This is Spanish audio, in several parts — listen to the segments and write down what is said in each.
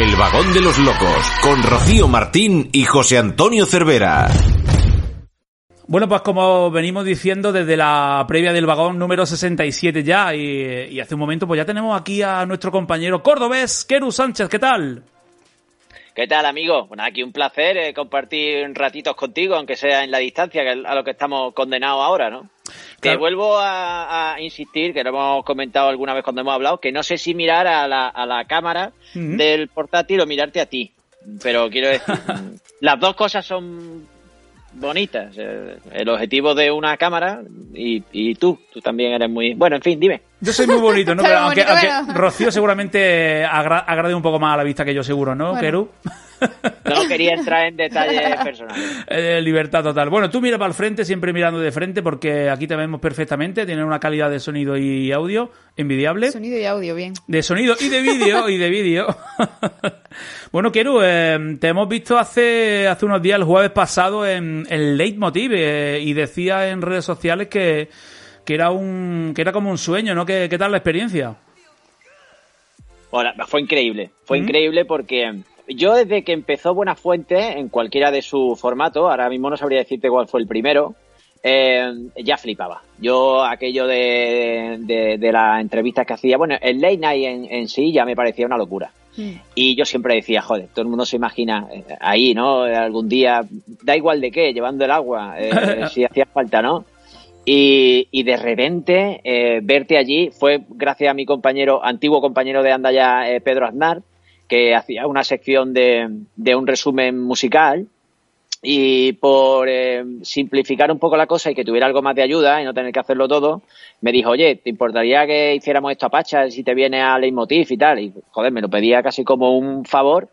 El vagón de los locos, con Rocío Martín y José Antonio Cervera. Bueno, pues como venimos diciendo desde la previa del vagón número 67 ya, y, hace un momento, pues ya tenemos aquí a nuestro compañero cordobés, Keru Sánchez, ¿qué tal? ¿Qué tal, amigo? Bueno, aquí un placer eh, compartir ratitos contigo, aunque sea en la distancia, que es a lo que estamos condenados ahora, ¿no? Te vuelvo a, insistir, que lo hemos comentado alguna vez cuando hemos hablado, que no sé si mirar a la, a la cámara del portátil o mirarte a ti. Pero quiero decir, las dos cosas son bonitas. Eh, el objetivo de una cámara y, y, tú, tú también eres muy... Bueno, en fin, dime. Yo soy muy bonito, ¿no? Pero aunque, Rocío seguramente agrade un poco más a la vista que yo seguro, ¿no, Keru? No quería entrar en detalles personales. Eh, libertad total. Bueno, tú mira para el frente, siempre mirando de frente, porque aquí te vemos perfectamente. Tiene una calidad de sonido y audio envidiable. Sonido y audio, bien. De sonido y de vídeo, y de vídeo. bueno, Keru, eh, te hemos visto hace, hace unos días, el jueves pasado, en el Leitmotiv, eh, y decía en redes sociales que, que, era un, que era como un sueño, ¿no? ¿Qué, qué tal la experiencia? Bueno, fue increíble. Fue increíble porque yo desde que empezó Buena Fuente, en cualquiera de sus formatos, ahora mismo no sabría decirte cuál fue el primero, eh, ya flipaba. Yo aquello de, de, las entrevistas que hacía, bueno, el late night en, sí ya me parecía una locura. Mm. Y yo siempre decía, joder, todo el mundo se imagina eh, ahí, ¿no? Algún día, da igual de qué, llevando el agua, eh, si hacía falta, ¿no? Y, y de repente verte allí fue gracias a mi compañero, antiguo compañero de Andaya, Pedro Aznar, que hacía una sección de, un resumen musical y por eh, simplificar un poco la cosa y que tuviera algo más de ayuda y no tener que hacerlo todo, me dijo, oye, ¿te importaría que hiciéramos esto a Pacha si te viene a Leitmotiv y tal? Y joder, me lo pedía casi como un favor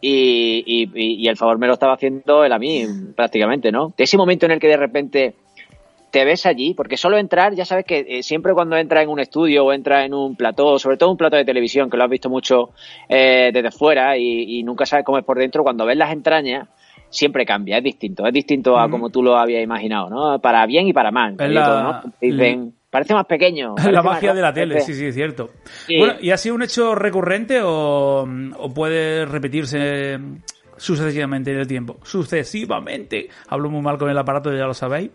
y, y, y el favor me lo estaba haciendo él a mí prácticamente, ¿no? De ese momento en el que de repente te ves allí, porque solo entrar, ya sabes que eh, siempre cuando entras en un estudio o entras en un plató, sobre todo un plató de televisión, que lo has visto mucho eh, desde fuera y, nunca sabes cómo es por dentro, cuando ves las entrañas, siempre cambia, es distinto, es distinto a como tú lo habías imaginado, ¿no? Para bien y para mal. Dicen, parece más pequeño. la magia de la tele, sí, sí, es cierto. Bueno, ¿y ha sido un hecho recurrente o, o puede repetirse sucesivamente en el tiempo? Sucesivamente. Hablo muy mal con el aparato, ya lo sabéis.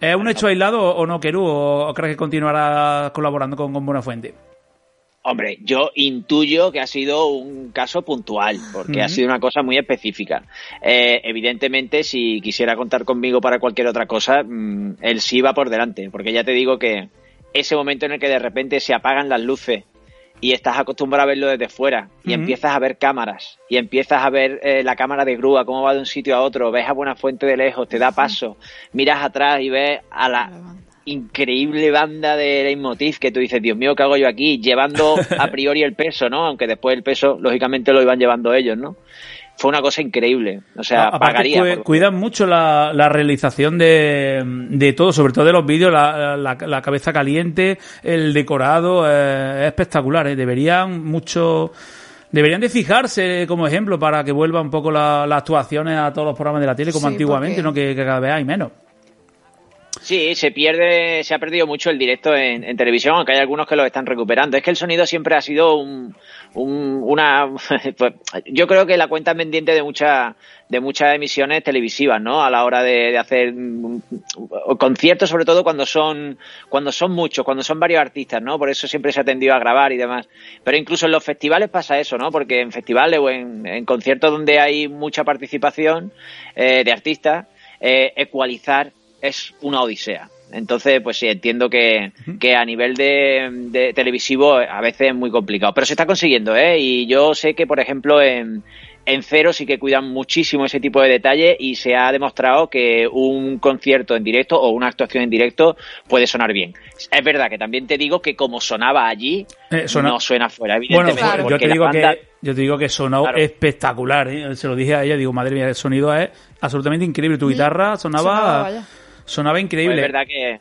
¿Es un hecho aislado o no, Keru? ¿O crees que continuará colaborando con, con Buenafuente? Hombre, yo intuyo que ha sido un caso puntual, porque ha sido una cosa muy específica. Eh, evidentemente, si quisiera contar conmigo para cualquier otra cosa, mm, él sí va por delante, porque ya te digo que ese momento en el que de repente se apagan las luces y estás acostumbrado a verlo desde fuera y empiezas a ver cámaras y empiezas a ver eh, la cámara de grúa, cómo va de un sitio a otro, ves a Buena Fuente de lejos, te da paso, miras atrás y ves a la increíble banda de Leitmotiv que tú dices, Dios mío, ¿qué hago yo aquí? Llevando a priori el peso, ¿no? Aunque después el peso, lógicamente, lo iban llevando ellos, ¿no? Fue una cosa increíble. O sea, pagaría. cuidan mucho la, realización de, de, todo, sobre todo de los vídeos, la, la, cabeza caliente, el decorado, eh, es espectacular. ¿eh? Deberían mucho. Deberían de fijarse como ejemplo para que vuelva un poco las actuaciones a todos los programas de la tele como antiguamente, no que, que cada vez hay menos. Sí, se pierde, se ha perdido mucho el directo en, televisión, aunque hay algunos que lo están recuperando. Es que el sonido siempre ha sido un, una, pues, yo creo que la cuenta pendiente de muchas, de muchas emisiones televisivas, ¿no? A la hora de, hacer conciertos, sobre todo cuando son, cuando son muchos, cuando son varios artistas, ¿no? Por eso siempre se ha tendido a grabar y demás. Pero incluso en los festivales pasa eso, ¿no? Porque en festivales o en, conciertos donde hay mucha participación eh, de artistas, eh, ecualizar es una odisea. Entonces, pues sí, entiendo que, que a nivel de, televisivo a veces es muy complicado. Pero se está consiguiendo, ¿eh? Y yo sé que, por ejemplo, en, en Cero sí que cuidan muchísimo ese tipo de detalles y se ha demostrado que un concierto en directo o una actuación en directo puede sonar bien. Es verdad que también te digo que como sonaba allí, eh, no suena fuera, evidentemente. Bueno, yo, te digo que, yo te digo que sonó espectacular. ¿eh? Se lo dije a ella, digo, madre mía, el sonido es absolutamente increíble. Tu guitarra sonaba Sonaba increíble. Pues es verdad que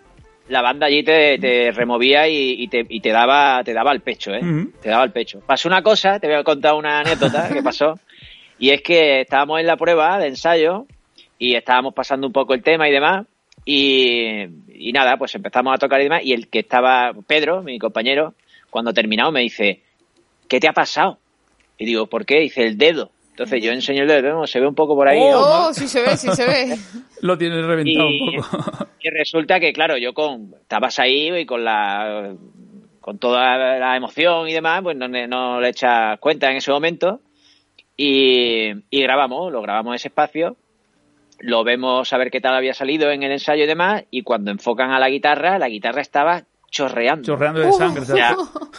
la banda allí te, removía y, te, y, te, daba te daba el pecho, ¿eh? Te daba el pecho. Pasó una cosa, te voy a contar una anécdota que pasó, y es que estábamos en la prueba de ensayo y estábamos pasando un poco el tema y demás, y, y nada, pues empezamos a tocar y demás, y el que estaba, Pedro, mi compañero, cuando terminamos me dice, ¿qué te ha pasado? Y digo, ¿por qué? Dice, el dedo. Entonces yo enseño el dedo, se ve un poco por ahí. Oh, sí se ve, sí se ve. Lo tienes reventado Y- un poco. Y resulta que, claro, yo con. Estabas ahí y con la. Con toda la emoción y demás, pues no, no le echas cuenta en ese momento. Y, y grabamos, lo grabamos ese espacio. Lo vemos a ver qué tal había salido en el ensayo y demás. Y cuando enfocan a la guitarra, la guitarra estaba chorreando. Chorreando de sangre. O ¿sabes?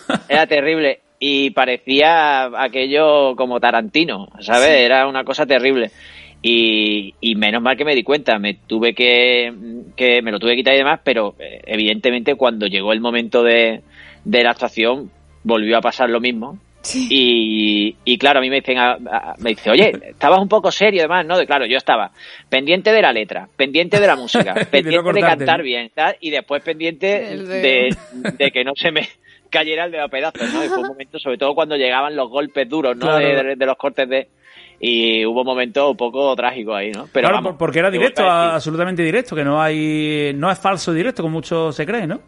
sea, era terrible. Y parecía aquello como Tarantino, ¿sabes? Era una cosa terrible. Y, y menos mal que me di cuenta, me tuve que, que me lo tuve que quitar y demás, pero eh, evidentemente cuando llegó el momento de, de la actuación volvió a pasar lo mismo. Sí. Y, y claro, a mí me dicen, a- a- me dice, oye, estabas un poco serio además, ¿no? De, claro, yo estaba pendiente de la letra, pendiente de la música, De no pendiente de cortarte, cantar bien, tal, y después pendiente de, de- de que no se me cayera el dedo a pedazos, ¿no? Y fue un momento, sobre todo cuando llegaban los golpes duros, ¿no? Claro. De, de- de los cortes de... Y hubo momentos un poco trágicos ahí, ¿no? Pero claro, vamos, por- porque era directo, a absolutamente directo, que no hay, no es falso directo, como mucho se cree, ¿no?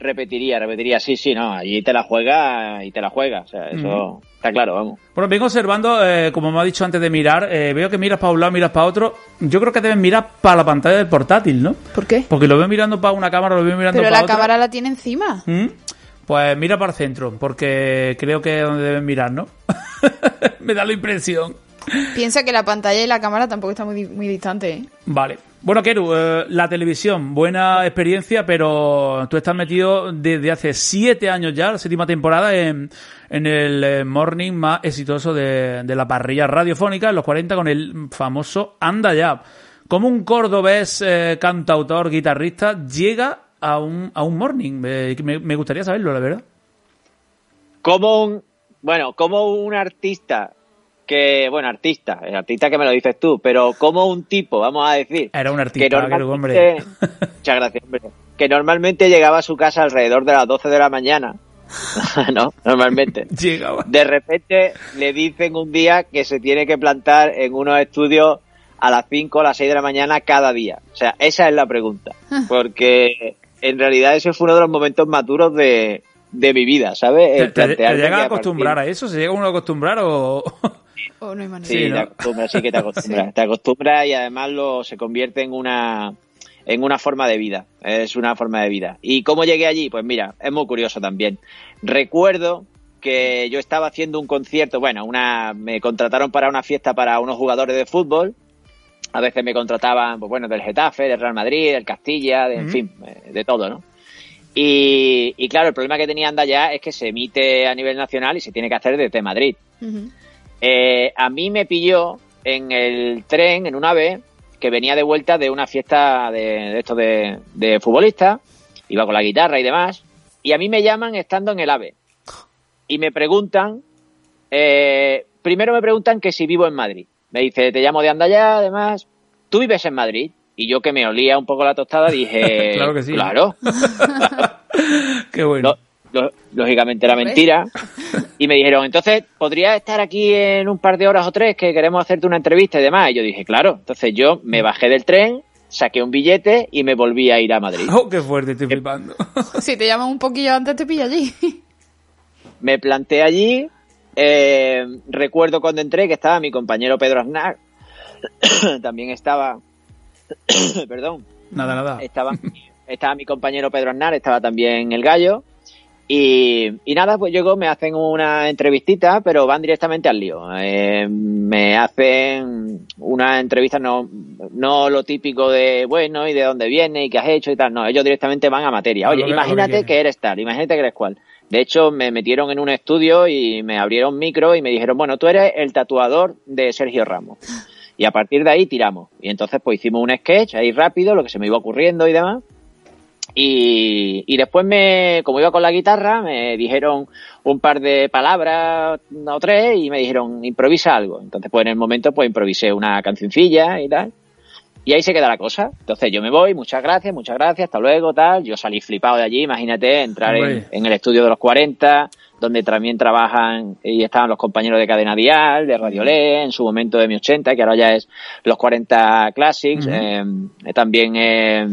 Repetiría, repetiría, sí, sí, no, allí te la juega y te la juega, o sea, eso está claro, vamos. Bueno, vengo observando, eh, como me ha dicho antes de mirar, eh, veo que miras para un lado, miras para otro. Yo creo que deben mirar para la pantalla del portátil, ¿no? ¿Por qué? Porque lo veo mirando para una cámara, lo veo mirando Pero para la otra. cámara la tiene encima. ¿Mm? Pues mira para el centro, porque creo que es donde deben mirar, ¿no? me da la impresión. Piensa que la pantalla y la cámara tampoco están muy, muy distantes, ¿eh? Vale. Bueno, Keru, eh, la televisión, buena experiencia, pero tú estás metido desde hace siete años ya, la séptima temporada, en, en el eh, morning más exitoso de, de la parrilla radiofónica, en los 40, con el famoso Anda Ya. ¿Cómo un cordobés eh, cantautor, guitarrista, llega a un, a un morning? Eh, me, me gustaría saberlo, la verdad. como un bueno como un artista que bueno artista el artista que me lo dices tú pero como un tipo vamos a decir Era un que artista, Keru, normalmente hombre. muchas gracias hombre que normalmente llegaba a su casa alrededor de las 12 de la mañana no normalmente Llegaba. de repente le dicen un día que se tiene que plantar en unos estudios a las 5 o las 6 de la mañana cada día. O sea, esa es la pregunta. Porque en realidad ese fue uno de los momentos más duros de, de mi vida, ¿sabes? ¿Te, El te- te llega a a acostumbrar partir- a eso? ¿Se llega uno a acostumbrar o...? O no hay manera. Sí, Sí, te acostumbras, sí que te acostumbras. Te acostumbras y además lo se convierte en una en una forma de vida. Es una forma de vida. ¿Y cómo llegué allí? Pues mira, es muy curioso también. Recuerdo que yo estaba haciendo un concierto, bueno, una me contrataron para una fiesta para unos jugadores de fútbol. A veces me contrataban, pues bueno, del Getafe, del Real Madrid, del Castilla, de, en fin, eh, de todo, ¿no? Y, y claro, el problema que tenía Anda ya es que se emite a nivel nacional y se tiene que hacer desde Madrid. Eh, a mí me pilló en el tren, en un ave, que venía de vuelta de una fiesta de, de esto de, de futbolistas, iba con la guitarra y demás, y a mí me llaman estando en el ave. Y me preguntan, eh, primero me preguntan que si vivo en Madrid. Me dice, te llamo de Andaya, además, ¿tú vives en Madrid? Y yo que me olía un poco la tostada dije, Claro que sí. Claro, Qué bueno. Lo- lo- lógicamente era mentira. Y me dijeron, entonces, ¿podrías estar aquí en un par de horas o tres que queremos hacerte una entrevista y demás? Y yo dije, claro. Entonces yo me bajé del tren, saqué un billete y me volví a ir a Madrid. Oh, qué fuerte, estoy flipando. Si te llaman un poquillo antes, te pilla allí. Me planté allí. Eh, recuerdo cuando entré que estaba mi compañero Pedro Aznar. También estaba... Perdón. nada, nada. estaba, estaba mi compañero Pedro Aznar, estaba también el gallo. Y, y nada, pues llego, me hacen una entrevistita, pero van directamente al lío. Eh, me hacen una entrevista, no, no lo típico de, bueno, y de dónde viene, y qué has hecho y tal. No, ellos directamente van a materia. Oye, que- que imagínate quieren. que eres tal, imagínate que eres cual. De hecho, me metieron en un estudio y me abrieron micro y me dijeron, bueno, tú eres el tatuador de Sergio Ramos. Y a partir de ahí tiramos. Y entonces pues hicimos un sketch ahí rápido, lo que se me iba ocurriendo y demás. Y, y después me, como iba con la guitarra, me dijeron un par de palabras o tres y me dijeron improvisa algo. Entonces pues en el momento pues improvisé una cancioncilla y tal. Y ahí se queda la cosa. Entonces yo me voy, muchas gracias, muchas gracias, hasta luego, tal. Yo salí flipado de allí, imagínate, entrar en, el estudio de los 40, donde también trabajan y estaban los compañeros de Cadena Dial, de Radio Le, en su momento de mi 80, que ahora ya es los 40 Classics. Eh, también eh,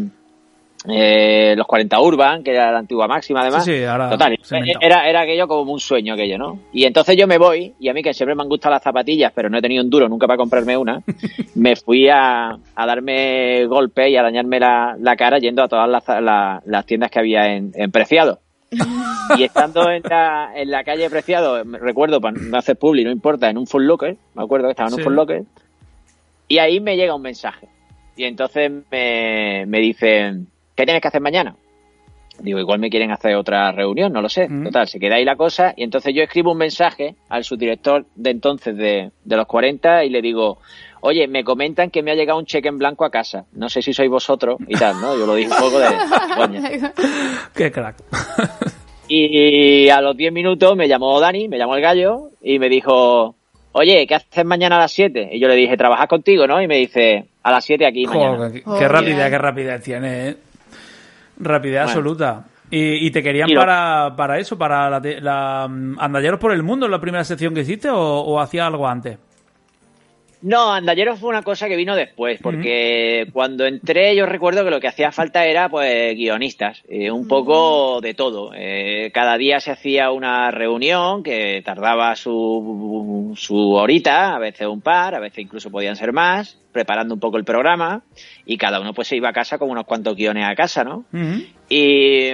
eh, los 40 Urban, que era la antigua máxima además. Sí, sí, ahora Total, era, era aquello como un sueño aquello, ¿no? Y entonces yo me voy, y a mí que siempre me han gustado las zapatillas, pero no he tenido un duro nunca para comprarme una, me fui a, a darme golpes y a dañarme la, la cara yendo a todas las, la- las tiendas que había en, en Preciado. Y estando en la, en la calle Preciado, recuerdo, para no hacer publi, no importa, en un Full Locker, me acuerdo que estaba en un Sí. Full Locker, y ahí me llega un mensaje. Y entonces me, me dicen, ¿qué tienes que hacer mañana? Digo, igual me quieren hacer otra reunión, no lo sé. Mm. Total, se queda ahí la cosa. Y entonces yo escribo un mensaje al subdirector de entonces de, de los 40 y le digo, oye, me comentan que me ha llegado un cheque en blanco a casa. No sé si sois vosotros y tal, ¿no? Yo lo dije un poco de coña. Qué crack. Y a los 10 minutos me llamó Dani, me llamó el gallo y me dijo, oye, ¿qué haces mañana a las 7? Y yo le dije, ¿trabajas contigo, no? Y me dice, a las 7 aquí mañana. Joder, qué, Oh, qué rapidez, bien. qué rapidez tiene, ¿eh? Rapidez Bueno. absoluta. Y, y te querían Y para, para eso, para la, la, mm, Andalleros por el Mundo, la primera sección que hiciste, o, o hacía algo antes? No, Andalleros fue una cosa que vino después, porque cuando entré yo recuerdo que lo que hacía falta era pues guionistas, eh, un poco de todo. Eh, cada día se hacía una reunión que tardaba su, su horita, a veces un par, a veces incluso podían ser más, preparando un poco el programa y cada uno pues se iba a casa con unos cuantos guiones a casa, ¿no? Y,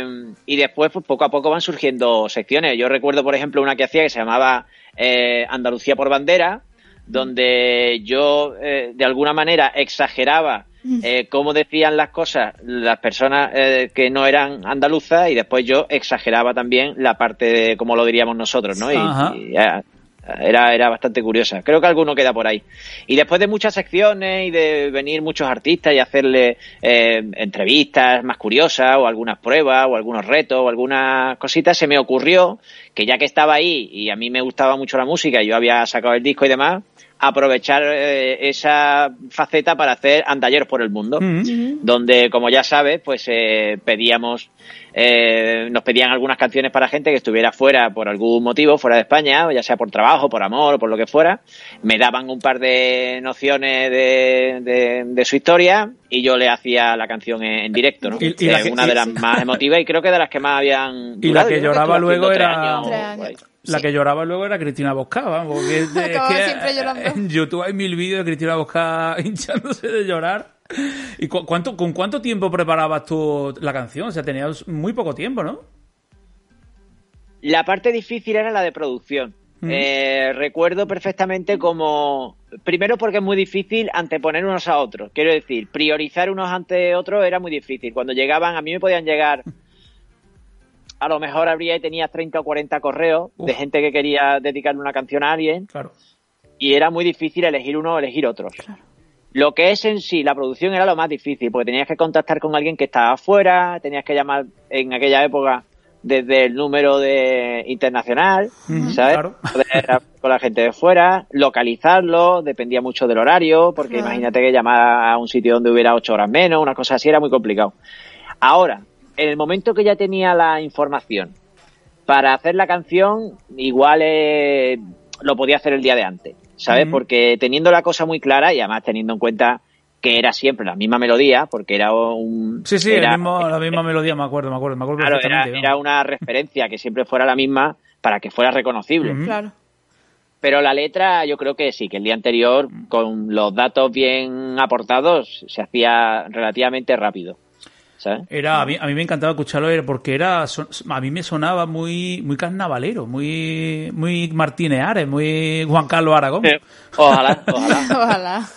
y después, pues poco a poco van surgiendo secciones. Yo recuerdo, por ejemplo, una que hacía que se llamaba eh, Andalucía por bandera, donde yo eh, de alguna manera exageraba eh, cómo decían las cosas las personas eh, que no eran andaluzas y después yo exageraba también la parte de cómo lo diríamos nosotros, ¿no? Y, y, era, era bastante curiosa. Creo que alguno queda por ahí. Y después de muchas secciones y de venir muchos artistas y hacerle eh, entrevistas más curiosas o algunas pruebas o algunos retos o algunas cositas, se me ocurrió que ya que estaba ahí y a mí me gustaba mucho la música y yo había sacado el disco y demás, aprovechar eh, esa faceta para hacer andalleros por el mundo donde, como ya sabes, pues eh, pedíamos, eh, nos pedían algunas canciones para gente que estuviera fuera por algún motivo, fuera de España, o ya sea por trabajo, por amor, o por lo que fuera. Me daban un par de nociones de, de, de su historia y yo le hacía la canción en, en directo, ¿no? Y- y la Eh, que- una de las más emotivas y creo que de las que más habían. Y la que lloraba luego era- años, años. La Sí. que lloraba luego era Cristina Bosca, vamos, porque es, de- es que siempre llorando. en YouTube hay mil vídeos de Cristina Bosca hinchándose de llorar. ¿Y cu- cuánto, con cuánto tiempo preparabas tú la canción? O sea, tenías muy poco tiempo, ¿no? La parte difícil era la de producción. Mm. Eh, recuerdo perfectamente como, primero porque es muy difícil anteponer unos a otros. Quiero decir, priorizar unos ante otros era muy difícil. Cuando llegaban, a mí me podían llegar, a lo mejor habría y tenía 30 o 40 correos de gente que quería dedicarle una canción a alguien Claro. y era muy difícil elegir uno o elegir otros. Lo que es en sí, la producción era lo más difícil, porque tenías que contactar con alguien que estaba afuera, tenías que llamar en aquella época desde el número de internacional, ¿sabes? claro. Poder hablar con la gente de fuera, localizarlo, dependía mucho del horario, porque Claro. imagínate que llamar a un sitio donde hubiera ocho horas menos, una cosa así, era muy complicado. Ahora, en el momento que ya tenía la información para hacer la canción, igual eh, lo podía hacer el día de antes, ¿sabes? Porque teniendo la cosa muy clara y además teniendo en cuenta que era siempre la misma melodía, porque era un... Sí, sí, era- el mismo- la misma melodía, me acuerdo, me acuerdo, me acuerdo Claro, era, una referencia que siempre fuera la misma para que fuera reconocible. Claro. Pero la letra, yo creo que sí, que el día anterior, con los datos bien aportados, se hacía relativamente rápido. ¿Sabes? Era, a, mí, a mí me encantaba escucharlo era porque era son- a mí me sonaba muy muy carnavalero, muy muy Martínez Ares, muy Juan Carlos Aragón. Ojalá, ojalá. Ojalá.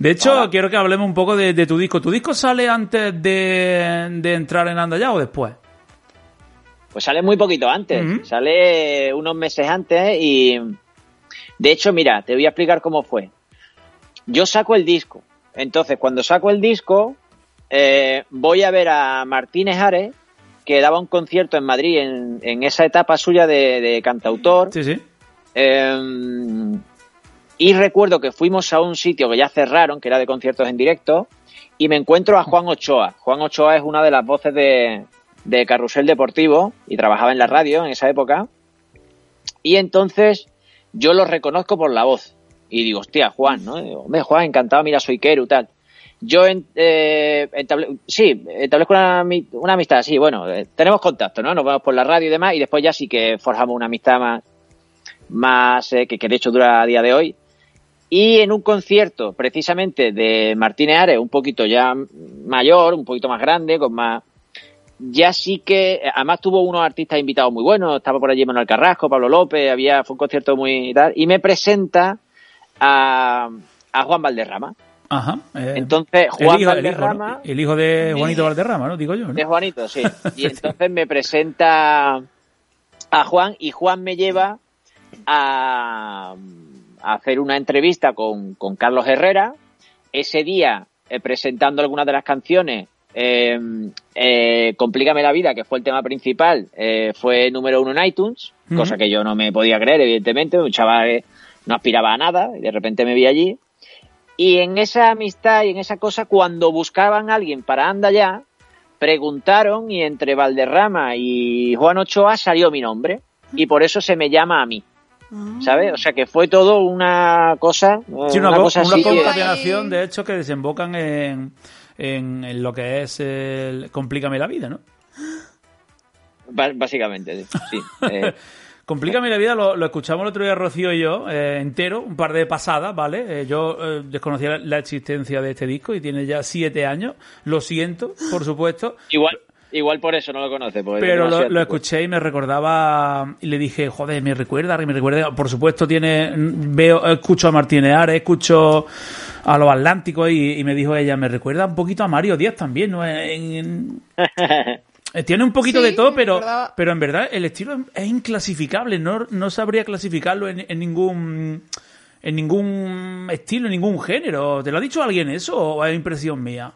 De hecho, quiero que hablemos un poco de, de tu disco. ¿Tu disco sale antes de, de entrar en Andallá o después? Pues sale muy poquito antes, sale unos meses antes y de hecho, mira, te voy a explicar cómo fue. Yo saco el disco, entonces cuando saco el disco eh, voy a ver a Martínez Ares que daba un concierto en Madrid en, en esa etapa suya de, de cantautor Sí, sí. Eh, y recuerdo que fuimos a un sitio que ya cerraron, que era de conciertos en directo, y me encuentro a Juan Ochoa. Juan Ochoa es una de las voces de, de Carrusel Deportivo y trabajaba en la radio en esa época. Y entonces yo lo reconozco por la voz. Y digo, hostia, Juan, ¿no? Y digo, Hombre, Juan, encantado, mira, soy Keru, tal. Yo eh, sí, establezco una, una amistad, sí, bueno, eh, tenemos contacto, ¿no? Nos vemos por la radio y demás, y después ya sí que forjamos una amistad más, más eh, que, que de hecho dura a día de hoy. Y en un concierto, precisamente, de Martínez Ares, un poquito ya mayor, un poquito más grande, con más... Ya sí que, además tuvo unos artistas invitados muy buenos, estaba por allí Manuel Carrasco, Pablo López, había, fue un concierto muy tal, y me presenta a, a Juan Valderrama. Ajá. eh, Entonces, Juan el hijo, el hijo, ¿no? Valderrama, El hijo de Juanito Valderrama, ¿no? Digo yo, ¿no? de Juanito, sí. Y entonces me presenta a Juan y Juan me lleva a, a hacer una entrevista con, con Carlos Herrera. Ese día, eh, presentando algunas de las canciones, eh, eh, Complícame la vida, que fue el tema principal, eh, fue número uno en iTunes, cosa que yo no me podía creer, evidentemente. Un chaval no aspiraba a nada y de repente me vi allí. Y en esa amistad y en esa cosa, cuando buscaban a alguien para Anda Ya, preguntaron y entre Valderrama y Juan Ochoa salió mi nombre. Y por eso se me llama a mí, ¿sabes? O sea que fue todo una cosa, eh, Sí, una, una co- cosa una así. que- concatenación, de hecho, que desembocan en, en, en lo que es el Complícame la vida, ¿no? Básicamente, sí. sí. Eh, Complícame la vida, lo, lo escuchamos el otro día Rocío y yo, eh, entero, un par de pasadas, ¿vale? Eh, yo eh, desconocía la, la existencia de este disco y tiene ya siete años. Lo siento, por supuesto. igual, igual por eso no lo conoce. Pero lo, escuché y me recordaba y le dije, joder, me recuerda, me recuerda. Por supuesto tiene, veo, escucho a Martínez Ares, escucho a los Atlánticos y, y me dijo ella, me recuerda un poquito a Mario Díaz también, ¿no? En- en- tiene un poquito Sí, de todo, pero, pero en verdad el estilo es inclasificable, no, no sabría clasificarlo en, en ningún en ningún estilo, en ningún género. ¿Te lo ha dicho alguien eso o es impresión mía?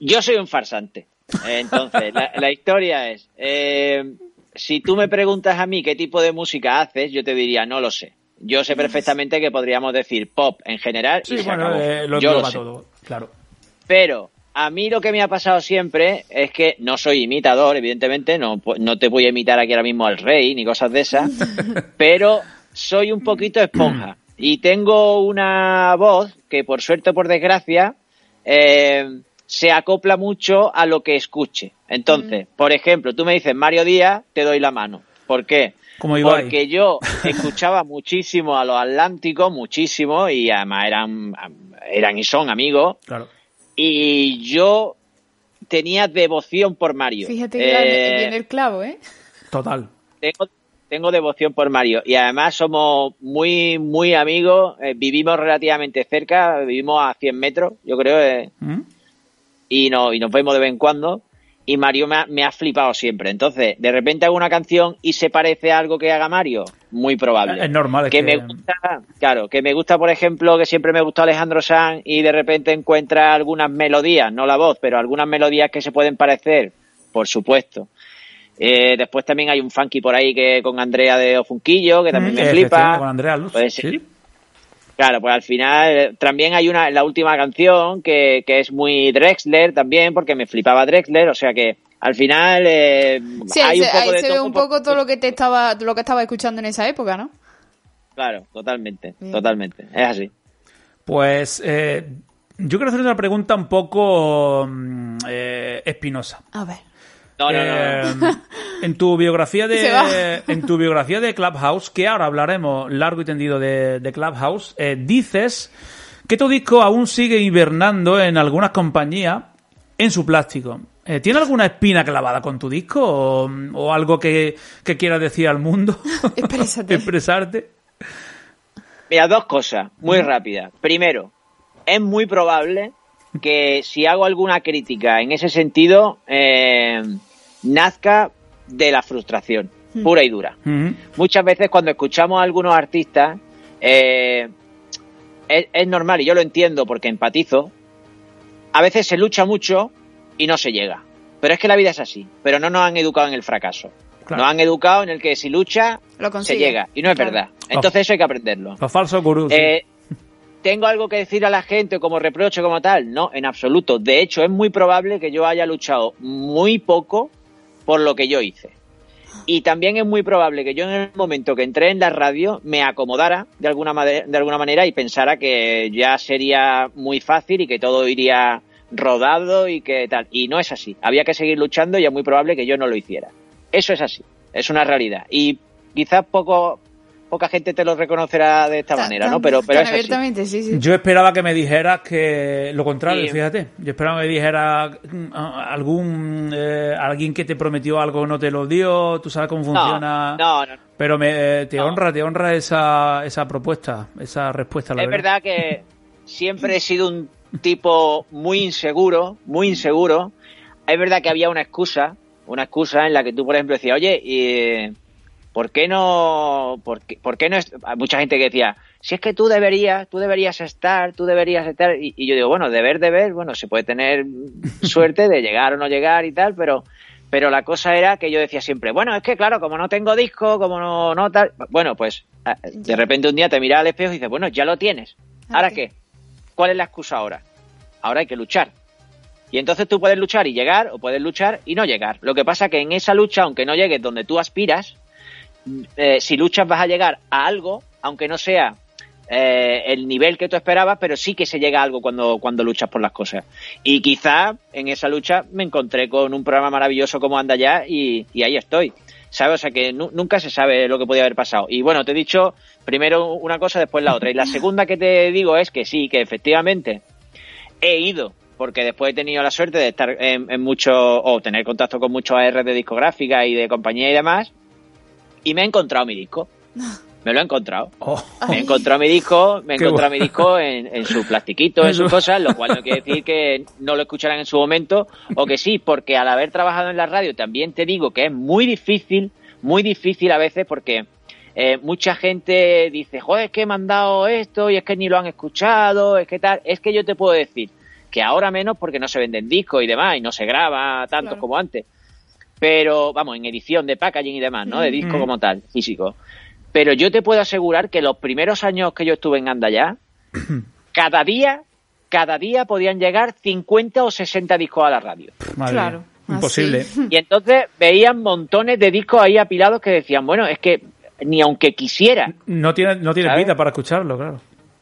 Yo soy un farsante. Eh, Entonces, la, la historia es, eh, si tú me preguntas a mí qué tipo de música haces, yo te diría, no lo sé. Yo sé perfectamente que podríamos decir pop en general y Sí, se bueno, acabó. eh, lo Yo lo engloba sé. todo, claro. Pero a mí lo que me ha pasado siempre es que no soy imitador, evidentemente, no, no te voy a imitar aquí ahora mismo al rey ni cosas de esas, pero soy un poquito esponja y tengo una voz que por suerte o por desgracia eh, se acopla mucho a lo que escuche. Entonces, por ejemplo, tú me dices Mario Díaz, te doy la mano. ¿Por qué? Como. Porque yo escuchaba muchísimo a los Atlánticos, muchísimo, y además eran, eran y son amigos, Claro. Y yo tenía devoción por Mario. Fíjate que Eh, viene el clavo, ¿eh? Total. tengo, tengo devoción por Mario y además somos muy, muy amigos, eh, vivimos relativamente cerca, vivimos a 100 metros, yo creo, eh, ¿Mm? y, no, y nos vemos de vez en cuando. Y Mario me ha, me ha flipado siempre. Entonces, de repente hago una canción y se parece a algo que haga Mario. Muy probable. Es normal, es que, que- me gusta, claro, que me gusta, por ejemplo, que siempre me gustó Alejandro Sanz y de repente encuentra algunas melodías, no la voz, pero algunas melodías que se pueden parecer, por supuesto. Eh, después también hay un funky por ahí que con Andrea de Ofunquillo, que también Mm, me flipa. Con Andrea Luz. Pues sí. Claro, pues al final eh, también hay una, la última canción que, que es muy Drexler también, porque me flipaba Drexler, o sea que al final eh, Sí, ahí, hay un se, poco ahí de se ve todo, un poco todo lo que te estaba, lo que estaba escuchando en esa época, ¿no? Claro, totalmente, Bien. totalmente, es así. Pues eh, yo quiero hacer una pregunta un poco mm, eh, espinosa. A ver. No, no, no, Eh, en tu biografía de en tu biografía de Clubhouse, que ahora hablaremos largo y tendido de, de Clubhouse, eh, dices que tu disco aún sigue hibernando en algunas compañías en su plástico. Eh, ¿Tiene alguna espina clavada con tu disco o, o algo que, que quieras decir al mundo? Expresarte. Mira, dos cosas, muy rápidas. Primero, es muy probable que si hago alguna crítica en ese sentido, eh, nazca de la frustración, pura y dura. Ujú. Muchas veces cuando escuchamos a algunos artistas, eh, es, es normal, y yo lo entiendo porque empatizo, a veces se lucha mucho y no se llega. Pero es que la vida es así, pero no nos han educado en el fracaso. Claro. Nos han educado en el que si lucha, Lo se consigue. llega. Y no es Claro. verdad. Entonces eso hay que aprenderlo. Los falsos gurús. sí. ¿Tengo algo que decir a la gente como reproche, como tal? No, en absoluto. De hecho, es muy probable que yo haya luchado muy poco por lo que yo hice. Y también es muy probable que yo en el momento que entré en la radio me acomodara de alguna, de alguna manera y pensara que ya sería muy fácil y que todo iría rodado y que tal. Y no es así. Había que seguir luchando y es muy probable que yo no lo hiciera. Eso es así. Es una realidad. Y quizás poco, poca gente te lo reconocerá de esta Tan- manera, tan- ¿no? Pero, pero es abiertamente, sí, sí. Yo esperaba que me dijeras que lo contrario, Sí. fíjate. Yo esperaba que me dijera mm, algún eh, alguien que te prometió algo no te lo dio, tú sabes cómo funciona. No, no, no. Pero me, eh, te No. honra, te honra esa, esa propuesta, esa respuesta, la es verdad que siempre he sido un tipo muy inseguro, muy inseguro. Es verdad que había una excusa, una excusa en la que tú, por ejemplo, decías, oye, ¿y ¿por qué no, por qué, por qué no es, hay mucha gente que decía, si es que tú deberías, tú deberías estar, tú deberías estar, y, y yo digo, bueno, deber, deber, bueno, se puede tener suerte de llegar o no llegar y tal, pero, pero la cosa era que yo decía siempre, bueno, es que claro, como no tengo disco, como no, no tal, bueno, pues ah, de repente un día te miras al espejo y dices, bueno, ya lo tienes, ¿ahora Ok. qué? ¿Cuál es la excusa ahora? Ahora hay que luchar. Y entonces tú puedes luchar y llegar, o puedes luchar y no llegar. Lo que pasa que en esa lucha, aunque no llegues donde tú aspiras, eh, si luchas vas a llegar a algo, aunque no sea eh, el nivel que tú esperabas, pero sí que se llega a algo cuando, cuando luchas por las cosas. Y quizá en esa lucha me encontré con un programa maravilloso como Anda Ya y, ahí estoy. ¿Sabes? O sea que nu- nunca se sabe lo que podía haber pasado. Y bueno, te he dicho primero una cosa, después la otra. Y la segunda que te digo es que sí, que efectivamente he ido, porque después he tenido la suerte de estar en, en muchos, o tener contacto con muchos AR de discográfica y de compañía y demás, y me he encontrado mi disco. Me lo he encontrado. Oh, Me he encontrado mi disco, me he encontrado bueno. mi disco en, en su plastiquito, en sus cosas, lo cual no quiere decir que no lo escucharan en su momento, o que sí, porque al haber trabajado en la radio también te digo que es muy difícil, muy difícil a veces porque eh, mucha gente dice, joder, es que me han dado esto y es que ni lo han escuchado, es que tal, es que yo te puedo decir que ahora menos porque no se venden discos y demás y no se graba tanto Claro. como antes. Pero, vamos, en edición de packaging y demás, ¿no? De disco Mm. como tal, físico. Pero yo te puedo asegurar que los primeros años que yo estuve en Andaya, cada día, cada día podían llegar 50 o 60 discos a la radio. madre Claro, así. Imposible. Y entonces veían montones de discos ahí apilados que decían, bueno, es que ni aunque quisiera, No tienes no tienes ¿Sabes? vida para escucharlo, claro.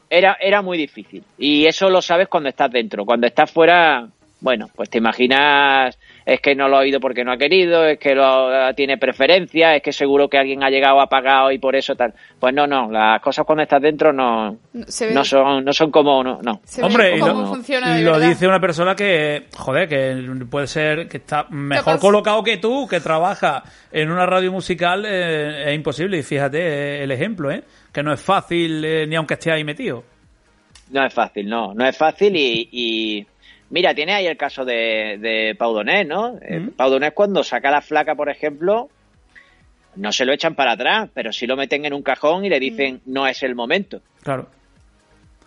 era, era muy difícil. Y eso lo sabes cuando estás dentro. Cuando estás fuera, bueno, pues te imaginas, es que no lo ha oído porque no ha querido, es que lo, tiene preferencia, es que seguro que alguien ha llegado apagado y por eso tal. Pues no, no, las cosas cuando estás dentro no, no son, no son como, no, no. Hombre, y cómo funciona de lo verdad. dice una persona que, joder, que puede ser que está mejor colocado que tú, que trabaja en una radio musical, eh, es imposible. Y fíjate eh, el ejemplo, ¿eh? Que no es fácil eh, ni aunque esté ahí metido. No es fácil, no, no es fácil y, y mira, tiene ahí el caso de, de Pau Donés, ¿no? Eh, Mm. Pau Donés cuando saca la flaca, por ejemplo, no se lo echan para atrás, pero sí lo meten en un cajón y le dicen no es el momento. Claro.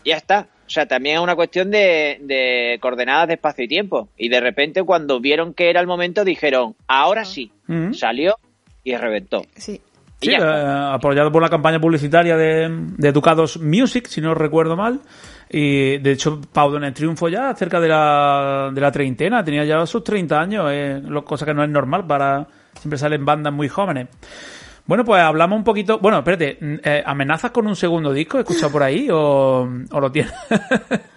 Ya está. O sea, también es una cuestión de, de coordenadas de espacio y tiempo. Y de repente cuando vieron que era el momento dijeron, ahora sí. Mm. Salió y reventó. Sí. Y Sí, eh, apoyado por la campaña publicitaria de, de Educados Music, si no recuerdo mal. Y de hecho, Pau Donés triunfó ya cerca de la, de la treintena, tenía ya sus 30 años, eh, cosa que no es normal para. Siempre salen bandas muy jóvenes. Bueno, pues hablamos un poquito. Bueno, espérate, mm, eh, ¿amenazas con un segundo disco? ¿He escuchado por ahí? ¿O, o lo tienes?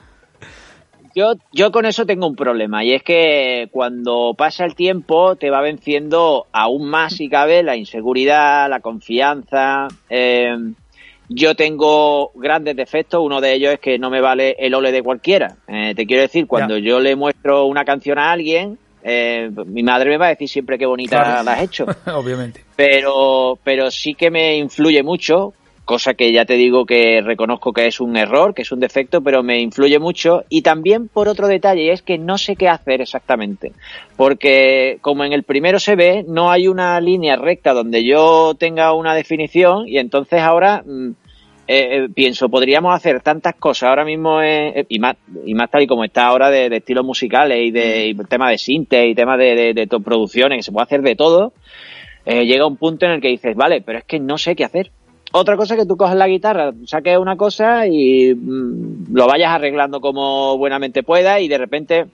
Yo, yo con eso tengo un problema y es que cuando pasa el tiempo te va venciendo aún más si cabe la inseguridad, la confianza. eh, yo tengo grandes defectos, uno de ellos es que no me vale el ole de cualquiera. Eh, te quiero decir, cuando yo le muestro una canción a alguien, eh, mi madre me va a decir siempre qué bonita Claro. la has hecho Obviamente. pero, pero sí que me influye mucho, cosa que ya te digo que reconozco que es un error, que es un defecto, pero me influye mucho. Y también por otro detalle, y es que no sé qué hacer exactamente. Porque como en el primero se ve, no hay una línea recta donde yo tenga una definición y entonces ahora... mm, eh, eh, pienso, podríamos hacer tantas cosas ahora mismo eh, y, más, y más tal y como está ahora de, de estilos musicales y de y tema de sinte y tema de, de, de producciones, que se puede hacer de todo, eh, llega un punto en el que dices, vale, pero es que no sé qué hacer. Otra cosa es que tú coges la guitarra, saques una cosa y mm, lo vayas arreglando como buenamente puedas y de repente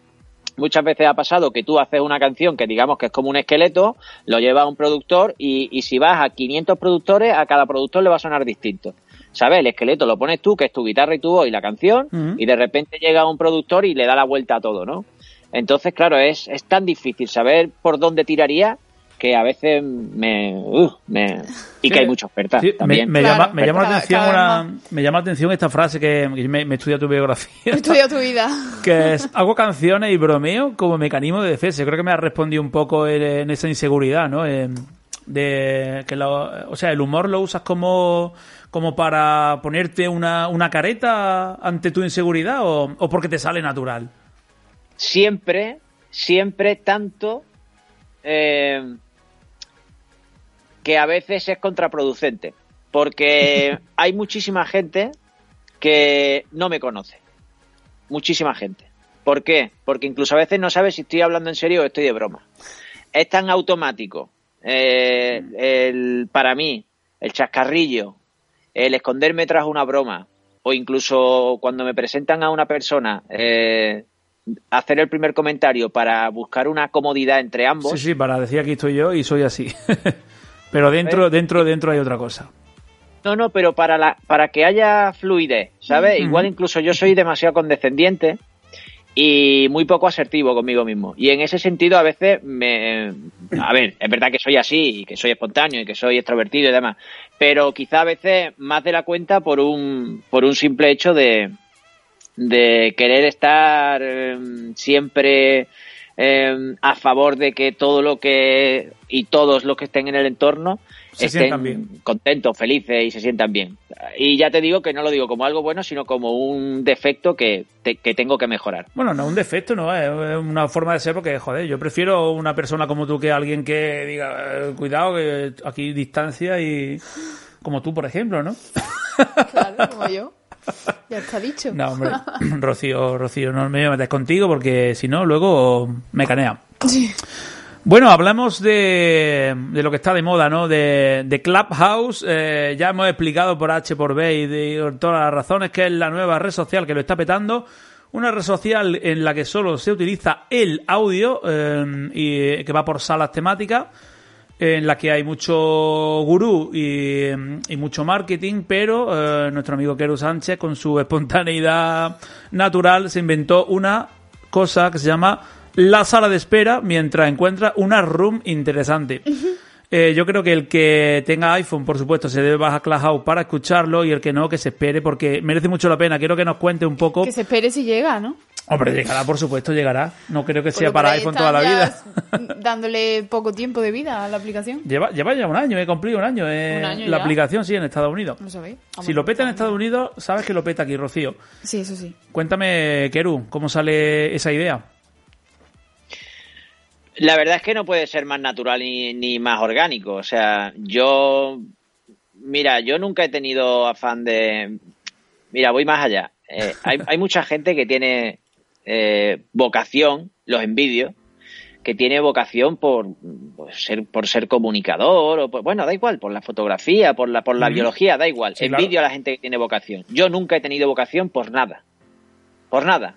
muchas veces ha pasado que tú haces una canción que digamos que es como un esqueleto, lo lleva a un productor y, y si vas a 500 productores, a cada productor le va a sonar distinto. ¿Sabes? El esqueleto lo pones tú, que es tu guitarra y tu voz y la canción, y de repente llega un productor y le da la vuelta a todo, ¿no? Entonces, claro, es, es tan difícil saber por dónde tiraría que a veces me... uh, me- y que Sí. hay mucha oferta Sí, me, también. me Claro, llama, me llama la atención cada una, vez me llama la atención esta frase que que me, me estudia tu biografía. Estudia tu vida. que es hago canciones y bromeo como mecanismo de defensa. Creo que me ha respondido un poco en, en esa inseguridad, ¿no? De que lo- o sea, el humor lo usas como como para ponerte una, una careta ante tu inseguridad o, o porque te sale natural. siempre, siempre tanto eh, que a veces es contraproducente. Porque hay muchísima gente que no me conoce. Muchísima gente. ¿Por qué? Porque incluso a veces no sabes si estoy hablando en serio o estoy de broma. Es tan automático eh, el, para mí el chascarrillo, el esconderme tras una broma, o incluso cuando me presentan a una persona, eh, hacer el primer comentario para buscar una comodidad entre ambos. Sí, sí, para decir aquí estoy yo y soy así. Pero dentro, ¿Eh? dentro, dentro hay otra cosa. No, no, pero para, la, para que haya fluidez, ¿sabes? Igual incluso yo soy demasiado condescendiente y muy poco asertivo conmigo mismo. Y en ese sentido a veces me... A ver, es verdad que soy así y que soy espontáneo y que soy extrovertido y demás, pero quizá a veces más de la cuenta por un, por un simple hecho de, de querer estar eh, siempre eh, a favor de que todo lo que y todos los que estén en el entorno Se estén sientan bien. contentos, felices y se sientan bien. Y ya te digo que no lo digo como algo bueno, sino como un defecto que, te- que tengo que mejorar. Bueno, no es un defecto, no es es una forma de ser porque, joder, yo prefiero una persona como tú que alguien que diga, eh, cuidado, que aquí distancia y... Como tú, por ejemplo, ¿no? Claro, como yo. Ya está dicho. No, hombre, Rocío, Rocío, no me voy a meter contigo porque si no, luego me canea. Sí. Bueno, hablamos de, de lo que está de moda, ¿no? De, de Clubhouse. Eh, ya hemos explicado por H, por B y de por todas las razones que es la nueva red social que lo está petando. Una red social en la que solo se utiliza el audio eh, y que va por salas temáticas en la que hay mucho gurú y, y mucho marketing, pero eh, nuestro amigo Keru Sánchez, con su espontaneidad natural, se inventó una cosa que se llama la sala de espera mientras encuentra una room interesante. Eh, yo creo que el que tenga iPhone, por supuesto, se debe bajar Clubhouse para escucharlo y el que no, que se espere porque merece mucho la pena. Quiero que nos cuente un poco. Que se espere si llega, ¿no? Hombre, llegará, por supuesto, llegará. No creo que sea para ahí iPhone toda la vida. Dándole poco tiempo de vida a la aplicación. Lleva, lleva ya un año, he cumplido un año. eh, Un año la ya. aplicación, sí, en Estados Unidos. ¿No sabéis? Si lo peta en Estados Unidos, sabes que lo peta aquí, Rocío. Sí, eso sí. Cuéntame, Keru, ¿cómo sale esa idea? La verdad es que no puede ser más natural ni, ni más orgánico. O sea, yo. Mira, yo nunca he tenido afán de. Mira, voy más allá. Eh, hay, hay mucha gente que tiene eh, vocación, los envidio, que tiene vocación por, por ser por ser comunicador o por- bueno da igual por la fotografía por la por la biología da igual. Sí, claro. envidio a la gente que tiene vocación. Yo nunca he tenido vocación por nada por nada.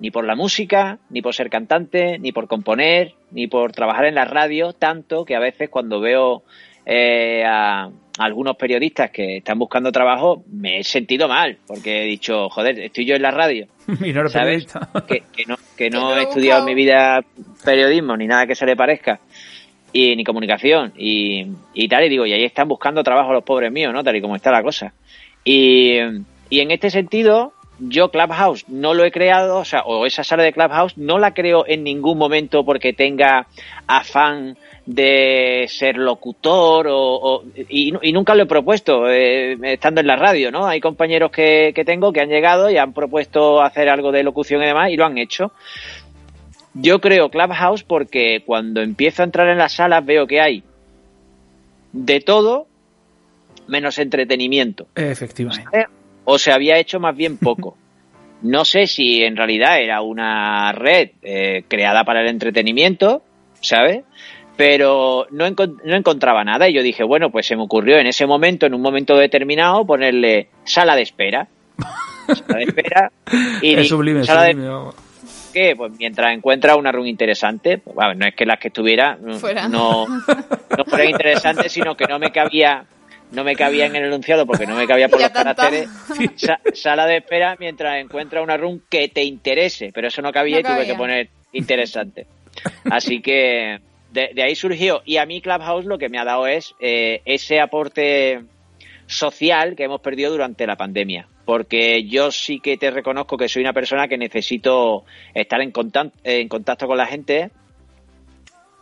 Ni por la música ni por ser cantante ni por componer ni por trabajar en la radio tanto que a veces cuando veo eh, a algunos periodistas que están buscando trabajo me he sentido mal porque he dicho joder estoy yo en la radio y no eres ¿sabes? que, que no, que no he estudiado en mi vida periodismo ni nada que se le parezca y ni comunicación y, y tal y digo y ahí están buscando trabajo los pobres míos no tal y como está la cosa y, y en este sentido yo Clubhouse no lo he creado o sea o esa sala de Clubhouse no la creo en ningún momento porque tenga afán de ser locutor o, o- y, y nunca lo he propuesto eh, estando en la radio, ¿no? Hay compañeros que, que tengo que han llegado y han propuesto hacer algo de locución y demás y lo han hecho. Yo creo Clubhouse porque cuando empiezo a entrar en las salas veo que hay de todo menos entretenimiento. Efectivamente. O se había hecho más bien poco. No sé si en realidad era una red eh, creada para el entretenimiento, ¿sabes? Pero no, encon- no encontraba nada y yo dije, bueno, pues se me ocurrió en ese momento, en un momento determinado, ponerle sala de espera. Sala de espera. Y Es sublime, sala de- sublime, qué? Pues mientras encuentra una run interesante, pues, bueno, no es que las que estuviera no, Fuera. no, no fueran interesantes, sino que no me cabía no me cabía en el enunciado porque no me cabía por Ya los tanta. caracteres. Sa- sala de espera mientras encuentra una run que te interese, pero eso no cabía No y tuve que poner interesante. Así que de, de ahí surgió. Y a mí Clubhouse lo que me ha dado es eh, ese aporte social que hemos perdido durante la pandemia. Porque yo sí que te reconozco que soy una persona que necesito estar en contacto, en contacto con la gente.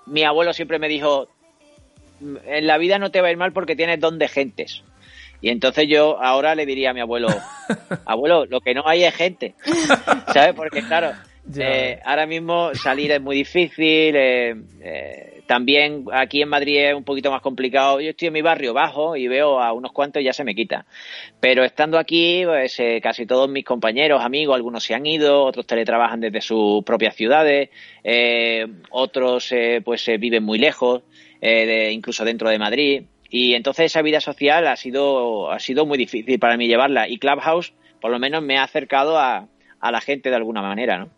Mi abuelo siempre me dijo, "Mm, en la vida no te va a ir mal porque tienes don de gentes. Y entonces yo ahora le diría a mi abuelo, abuelo, lo que no hay es gente. ¿Sabes? Porque claro. Eh, ahora mismo salir es muy difícil. eh, eh, también aquí en Madrid es un poquito más complicado. Yo estoy en mi barrio bajo y veo a unos cuantos y ya se me quita. Pero estando aquí, pues casi todos mis compañeros, amigos, algunos se han ido, otros teletrabajan desde sus propias ciudades, otros eh, pues viven muy lejos, de- incluso dentro de Madrid. Y entonces esa vida social ha sido, ha sido muy difícil para mí llevarla. Y Clubhouse, por lo menos, me ha acercado a, a la gente de alguna manera, ¿no?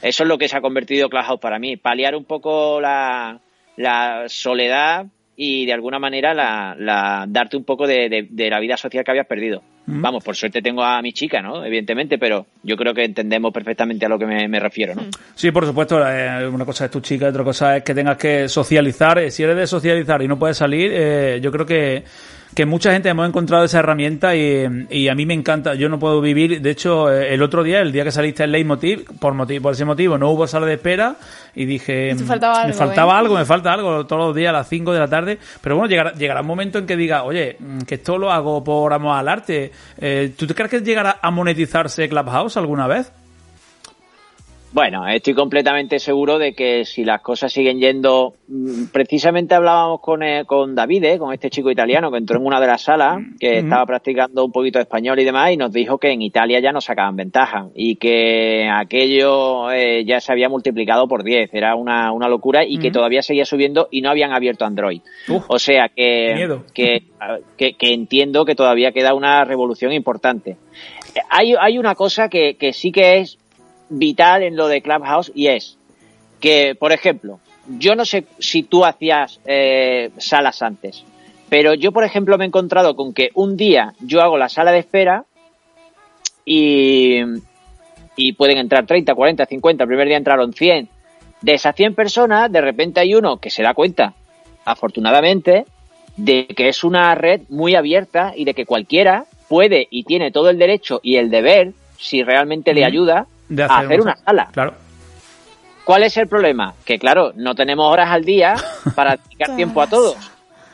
Eso es lo que se ha convertido Clubhouse para mí. Paliar un poco la, la soledad y de alguna manera la, la- darte un poco de, de- de la vida social que habías perdido. Vamos, por suerte tengo a mi chica, ¿no? Evidentemente, pero yo creo que entendemos perfectamente a lo que me, me refiero, ¿no? Sí, por supuesto, eh, una cosa es tu chica, otra cosa es que tengas que socializar. Eh, Si eres de socializar y no puedes salir, eh, yo creo que, que mucha gente hemos encontrado esa herramienta y, y a mí me encanta. Yo no puedo vivir, de hecho, eh, el otro día, el día que saliste en Leitmotiv, por, motivo, por ese motivo, no hubo sala de espera y dije, Te faltaba me algo, faltaba ¿eh? algo, me falta algo todos los días a las 5 de la tarde. Pero bueno, llegará, llegará un momento en que diga, oye, mm, que esto lo hago por amor al arte. Eh, ¿Tú te crees que llegará a monetizarse Clubhouse alguna vez? Bueno, estoy completamente seguro de que si las cosas siguen yendo, mm, precisamente hablábamos con, eh, con David, eh, con este chico italiano que entró en una de las salas, que estaba practicando un poquito de español y demás, y nos dijo que en Italia ya no sacaban ventaja y que aquello eh, ya se había multiplicado por 10, era una, una locura y que todavía seguía subiendo y no habían abierto Android. Uf, o sea que, que, que, que entiendo que todavía queda una revolución importante. Hay, hay una cosa que, que sí que es vital en lo de Clubhouse y es que, por ejemplo, yo no sé si tú hacías eh, salas antes, pero yo, por ejemplo, me he encontrado con que un día yo hago la sala de espera y, y pueden entrar 30, 40, 50, el primer día entraron 100. De esas 100 personas, de repente hay uno que se da cuenta, afortunadamente, de que es una red muy abierta y de que cualquiera puede y tiene todo el derecho y el deber, si realmente le ayuda, De a hacer una sala. Claro. ¿Cuál es el problema? Que claro, no tenemos horas al día para dedicar tiempo a todos.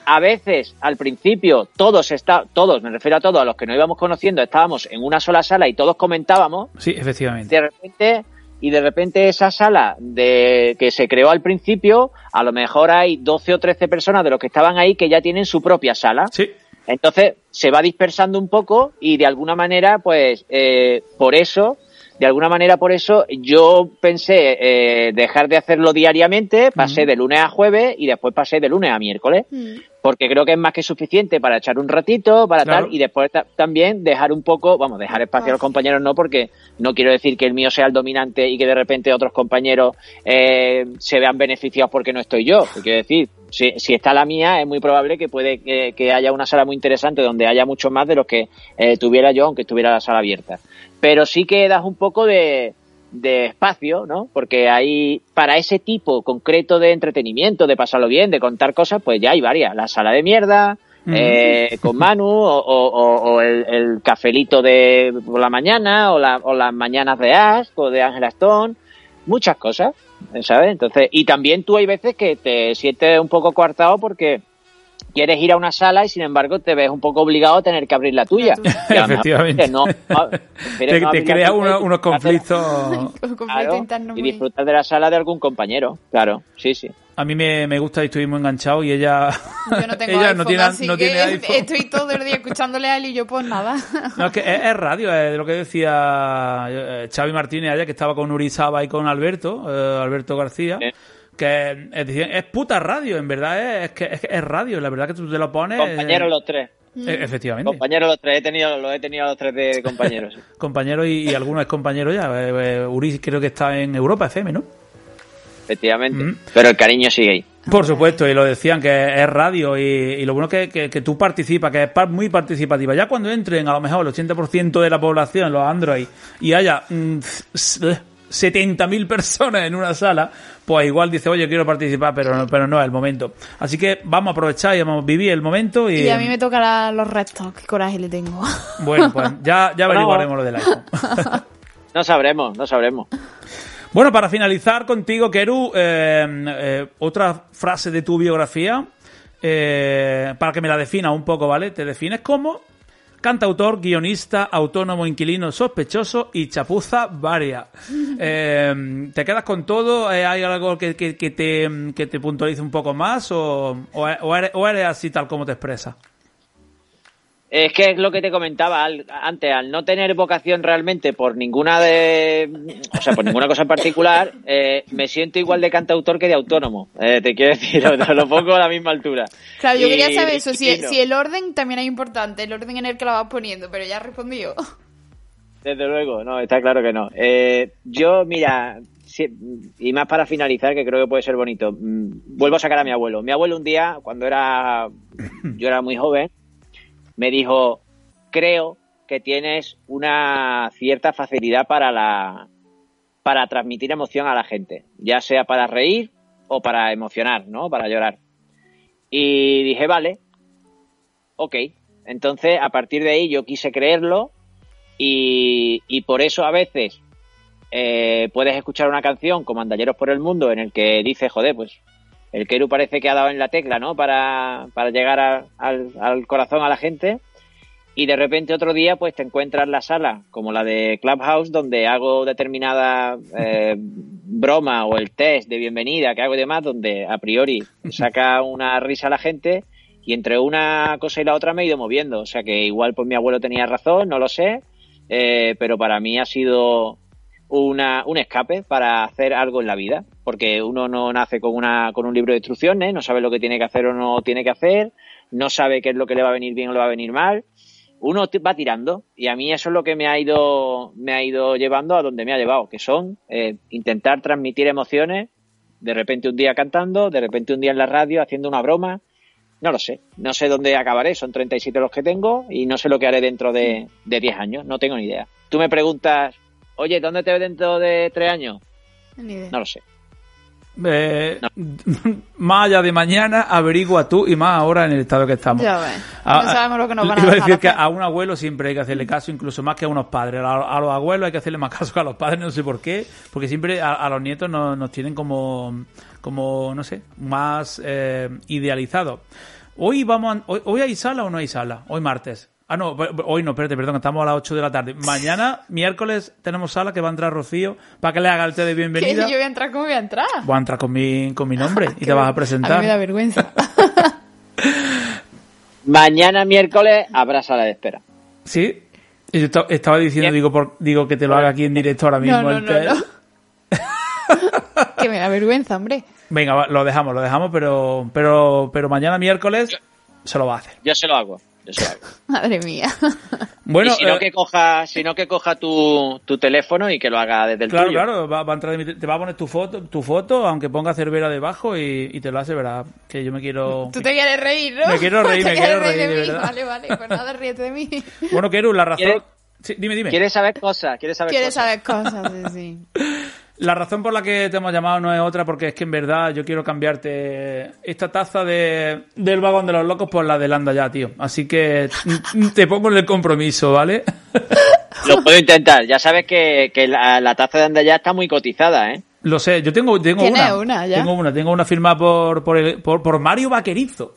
A veces, al principio, todos está, todos, me refiero a todos, a los que nos íbamos conociendo, estábamos en una sola sala y todos comentábamos, Sí, efectivamente. de repente, y de repente esa sala de que se creó al principio, a lo mejor hay 12 o 13 personas de los que estaban ahí que ya tienen su propia sala. Sí. Entonces se va dispersando un poco y de alguna manera, pues eh, por eso, de alguna manera por eso yo pensé eh, dejar de hacerlo diariamente, pasé de lunes a jueves y después pasé de lunes a miércoles, porque creo que es más que suficiente para echar un ratito, para Claro. tal, y después ta- también dejar un poco, vamos, dejar espacio a los compañeros no, porque no quiero decir que el mío sea el dominante y que de repente otros compañeros eh, se vean beneficiados porque no estoy yo. Quiero decir, si, si está la mía, es muy probable que puede que, que haya una sala muy interesante donde haya mucho más de los que eh, tuviera yo, aunque estuviera la sala abierta. Pero sí que das un poco de, de espacio, ¿no? Porque hay, para ese tipo concreto de entretenimiento, de pasarlo bien, de contar cosas, pues ya hay varias. La sala de mierda, eh, con Manu, o, o- o- el, el cafelito de por la mañana, o, la- o las mañanas de Ash, o de Angela Stone, muchas cosas, ¿sabes? Entonces, y también tú hay veces que te sientes un poco coartado porque quieres ir a una sala y sin embargo te ves un poco obligado a tener que abrir la tuya. Efectivamente. no, no, Te, no te crea uno- unos conflictos. Conflicto Claro, interno y disfrutar de la sala de algún compañero, claro, sí, sí. A mí me, me gusta y estuvimos engachados y ella, Yo no tengo ella iPhone, no tiene, así no que tiene iPhone. estoy todo el día escuchándole a él y yo pues nada. No, es que es, es radio, es lo que decía eh, Xavi Martínez allá, que estaba con Urizaba y con Alberto, eh, Alberto García. Que es, decir, es puta radio, en verdad, es, es que es, es radio, la verdad que tú te lo pones... Compañeros eh, los tres. E- efectivamente. Compañeros los tres, he tenido, los he tenido a los tres de compañeros. sí. Compañeros y, y algunos compañeros ya. Eh, eh, Uri creo que está en Europa FM, ¿no? Efectivamente. Mm. Pero el cariño sigue ahí. Por supuesto, y lo decían que es radio y, y lo bueno que, que, que tú participas, que es muy participativa. Ya cuando entren a lo mejor el 80% de la población, los Android, y haya mm, 70.000 personas en una sala, pues igual dice, oye, quiero participar, pero no, pero no es el momento. Así que vamos a aprovechar y vamos a vivir el momento y, Y a mí me tocará los restos. Qué coraje le tengo. bueno, pues ya, ya averiguaremos lo del iPhone. No sabremos, no sabremos. Bueno, para finalizar contigo, Keru, eh, eh, otra frase de tu biografía, eh, para que me la defina un poco, ¿vale? Te defines como cantautor, guionista, autónomo, inquilino, sospechoso y chapuza varia. Eh, ¿Te quedas con todo? Eh, ¿Hay algo que, que- que te, que te puntualice un poco más o, o, o eres, o eres así tal como te expresas? Es que es lo que te comentaba al- antes, al no tener vocación realmente por ninguna de, o sea, por ninguna cosa en particular, eh, me siento igual de cantautor que de autónomo. Eh, te quiero decir, lo, lo pongo a la misma altura. Claro, yo Y- quería saber eso, si, no, si el orden también es importante, el orden en el que la vas poniendo, pero ya has respondido. Desde luego, no, está claro que no. Eh, yo, mira, si- y más para finalizar, que creo que puede ser bonito, mm, vuelvo a sacar a mi abuelo. Mi abuelo un día, cuando era, yo era muy joven, me dijo, creo que tienes una cierta facilidad para la, para transmitir emoción a la gente, ya sea para reír o para emocionar, ¿no? Para llorar. Y dije, vale, ok. Entonces, a partir de ahí yo quise creerlo y, y por eso a veces eh, puedes escuchar una canción como Andalleros por el Mundo en el que dice, joder, pues el Keru parece que ha dado en la tecla, ¿no? Para, para llegar al, al corazón a la gente. Y de repente otro día, pues te encuentras en la sala, como la de Clubhouse, donde hago determinada eh, broma o el test de bienvenida que hago y demás, donde a priori saca una risa a la gente y entre una cosa y la otra me he ido moviendo. O sea que igual pues mi abuelo tenía razón, no lo sé, eh, pero para mí ha sido una, un escape para hacer algo en la vida, porque uno no nace con, una, con un libro de instrucciones, no sabe lo que tiene que hacer o no tiene que hacer, no sabe qué es lo que le va a venir bien o le va a venir mal. Uno va tirando y a mí eso es lo que me ha ido, me ha ido llevando a donde me ha llevado, que son eh, intentar transmitir emociones, de repente un día cantando, de repente un día en la radio haciendo una broma, no lo sé, no sé dónde acabaré, son 37 los que tengo y no sé lo que haré dentro de, de 10 años, no tengo ni idea. Tú me preguntas, oye, ¿dónde te ves dentro de 3 años? Ni idea. No lo sé. Eh, Más allá de mañana, averigua tú y más ahora en el estado que estamos. Ya ves. Ah, no sabemos lo que nos van a Iba a dejar decir que hacer. a un abuelo siempre hay que hacerle caso, incluso más que a unos padres. A, a los abuelos hay que hacerle más caso que a los padres, no sé por qué, porque siempre a, a los nietos nos, nos tienen como, como, no sé, más eh, idealizados. Hoy vamos, a- hoy, hoy hay sala o no hay sala? Hoy martes. Ah, no, hoy no, espérate, perdón, estamos a las 8 de la tarde. Mañana, miércoles, tenemos sala que va a entrar Rocío para que le haga el té de bienvenida. yo voy a entrar, ¿cómo voy a entrar? Voy a entrar con mi, con mi nombre y te vas a A mí presentar. me da vergüenza. Mañana miércoles habrá sala de espera. Sí. Y Yo esta- estaba diciendo, digo, por- digo que te lo haga aquí en directo ahora mismo. no, no, el no, té. no. que me da vergüenza, hombre. Venga, va, lo dejamos, lo dejamos, pero, pero, pero mañana miércoles se lo va a hacer. Yo se lo hago. Hago. Madre mía. Bueno, y si no eh, que coja, si no que coja tu, tu teléfono y que lo haga desde el claro, tuyo. claro, va, va a entrar, de mi- te va a poner tu foto, tu foto, aunque ponga Cervera debajo y, y te lo hace, verá, que yo me quiero... Tú te quieres reír, ¿no? Me quiero reír, me quieres quiero reír, de mí. verdad. Vale, vale, pues nada, ríete de mí. Bueno, Keru, la razón... ¿Quieres- Sí, dime, dime. ¿Quieres saber cosas? ¿Quieres saber Quieres cosas? saber cosas, sí, sí. La razón por la que te hemos llamado no es otra, porque es que en verdad yo quiero cambiarte esta taza de, del vagón de los locos por la de Landa ya, tío. Así que te pongo en el compromiso, ¿vale? Lo puedo intentar. Ya sabes que, que la, la taza de Andaya está muy cotizada, ¿eh? Lo sé, yo tengo, tengo ¿Tienes una. una ya? Tengo una, tengo una firmada por, por, el- por, por Mario Vaquerizo.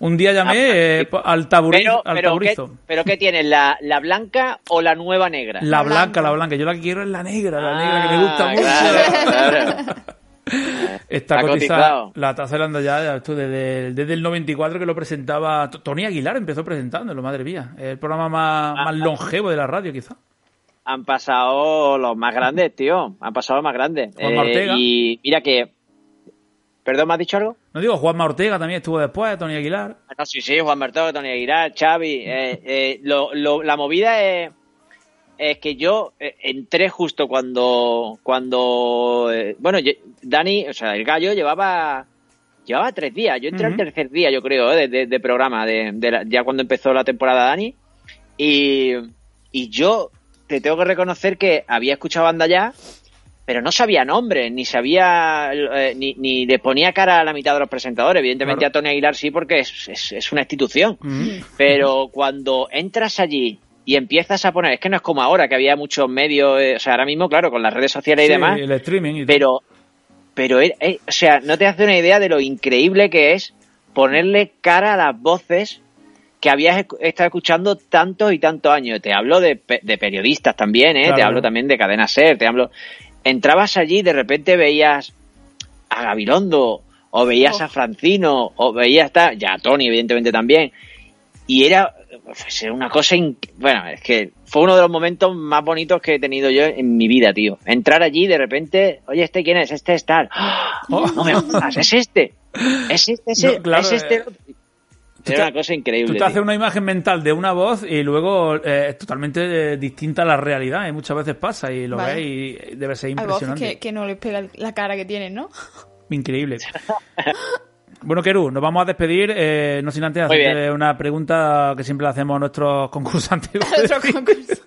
Un día llamé Ah, eh, al, taburizo, Pero, al pero, ¿qué, taburizo. pero ¿qué tienes? ¿La, ¿La blanca o la nueva negra? La La blanca, blanca. la blanca. Yo la que quiero es la negra, la Ah, negra que me gusta mucho. claro, claro. Está Está cotizada cotizado. la taza de ya, esto desde, el- desde el 94 que lo presentaba. Tony Aguilar empezó presentándolo, madre mía. El programa más, Ah, más longevo de la radio, quizá. Han pasado los más grandes, tío. Han pasado los más grandes. Ortega. y mira que ¿Perdón, me has dicho algo? No digo, Juanma Ortega también estuvo después, Tony Aguilar. Ah, No, sí, sí, Juan Bertó, Tony Aguilar, Xavi. eh, eh, lo- lo- la movida es, es que yo eh, entré justo cuando, cuando eh, bueno, Dani, o sea, el gallo llevaba llevaba tres días. Yo entré al tercer día, yo creo, de, de- de programa, de, de la- ya cuando empezó la temporada Dani. Y, y yo te tengo que reconocer que había escuchado banda ya, pero no sabía nombres, ni sabía, eh, ni, ni le ponía cara a la mitad de los presentadores. Evidentemente Claro. a Tony Aguilar sí, porque es, es, es una institución. Mm. Pero cuando entras allí y empiezas a poner, es que no es como ahora, que había muchos medios, eh, o sea, ahora mismo, claro, con las redes sociales y Sí, demás, el streaming y pero, pero, eh, o sea, no te hace una idea de lo increíble que es ponerle cara a las voces que habías estado escuchando tantos y tantos años. Te hablo de, de periodistas también, ¿eh? Claro. Te hablo también de Cadena Ser, te hablo... Entrabas allí y de repente veías a Gabilondo, o veías Oh. a Francino, o veías ta- ya a Tony, evidentemente también. Y era, pues, una cosa, in- bueno, es que fue uno de los momentos más bonitos que he tenido yo en mi vida, tío. Entrar allí y de repente, oye, ¿este quién es? Este es tal. ¡Ah! Oh. No me jodas, es este. Es este, es, No, claro, es este. eh, Era te- una cosa increíble. Tú te tío. haces una imagen mental de una voz y luego eh, es totalmente eh, distinta a la realidad. Y muchas veces pasa y lo Vale. ves y debe ser Hay impresionante. que, que no les pega la cara que tienen, ¿no? Increíble. Bueno, Keru, nos vamos a despedir, eh, no sin antes hacerte una pregunta que siempre le hacemos a nuestros concursantes. Otro concurso.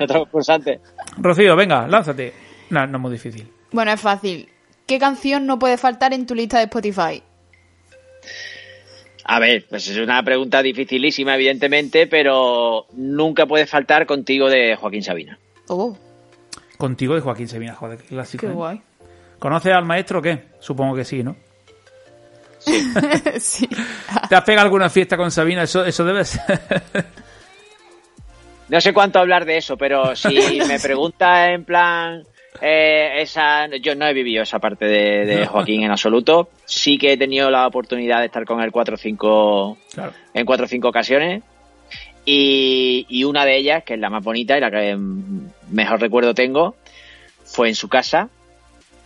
Otro concursante. Rocío, venga, lánzate. No, no es muy difícil. Bueno, es fácil. ¿Qué canción no puede faltar en tu lista de Spotify? A ver, pues es una pregunta dificilísima, evidentemente, pero nunca puede faltar contigo de Joaquín Sabina. Oh, Contigo de Joaquín Sevilla, joder, qué clásico. qué ¿eh? ¿Conoces al maestro o qué? Supongo que sí, ¿no? sí. ¿Te has pegado alguna fiesta con Sabina? Eso, eso debe ser. No sé cuánto hablar de eso, pero si me preguntas en plan eh, esa, yo no he vivido esa parte de, de Joaquín en absoluto. Sí que he tenido la oportunidad de estar con él cuatro o cinco claro. en cuatro o cinco ocasiones. Y, y una de ellas, que es la más bonita y la que mm, mejor recuerdo tengo, fue en su casa,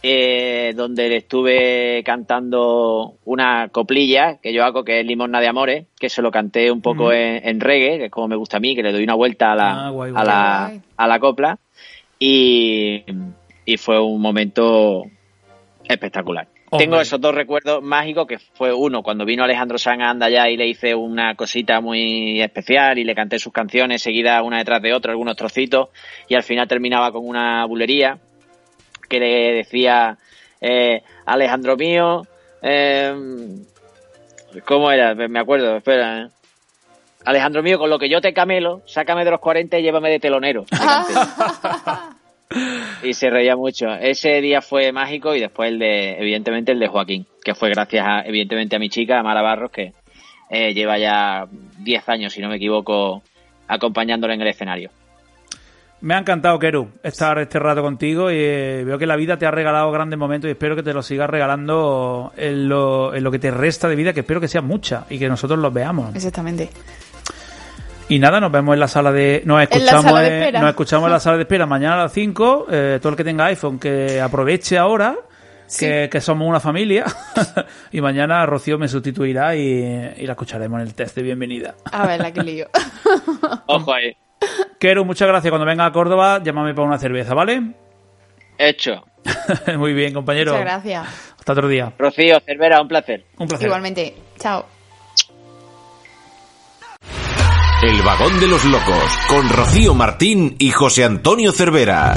eh, donde le estuve cantando una coplilla que yo hago, que es Limosna de Amores, que se lo canté un poco Ujú. en, en reggae, que es como me gusta a mí, que le doy una vuelta a la, Ah, guay, a la, a la copla. Y, y fue un momento espectacular. Hombre. Tengo esos dos recuerdos mágicos, que fue uno cuando vino Alejandro Sanz a Anda y le hice una cosita muy especial y le canté sus canciones seguidas una detrás de otra, algunos trocitos, y al final terminaba con una bulería que le decía eh, Alejandro mío, eh, ¿cómo era? Me acuerdo, espera. eh. Alejandro mío, con lo que yo te camelo, sácame de los 40 y llévame de telonero. Canté. Y se reía mucho. Ese día fue mágico y después el de, evidentemente, el de Joaquín, que fue gracias, a, evidentemente, a mi chica, a Mara Barros, que eh, lleva ya 10 años, si no me equivoco, acompañándolo en el escenario. Me ha encantado, Keru, estar este rato contigo y eh, veo que la vida te ha regalado grandes momentos y espero que te los sigas regalando en lo, en lo que te resta de vida, que espero que sea mucha y que nosotros los veamos. Exactamente. Y nada, nos vemos en la sala de... Nos la escuchamos, sala de en- espera. nos escuchamos en la sala de espera mañana a las 5. Eh, todo el que tenga iPhone que aproveche ahora, que, que somos una familia. y mañana Rocío me sustituirá y, y la escucharemos en el test de bienvenida. A ver, la que lío. Ojo ahí. Keru, muchas gracias. Cuando venga a Córdoba, llámame para una cerveza, ¿vale? Hecho. Muy bien, compañero. Muchas gracias. Hasta otro día. Rocío, Cervera, un placer. Un placer. Igualmente. Chao. El vagón de los locos con Rocío Martín y José Antonio Cervera.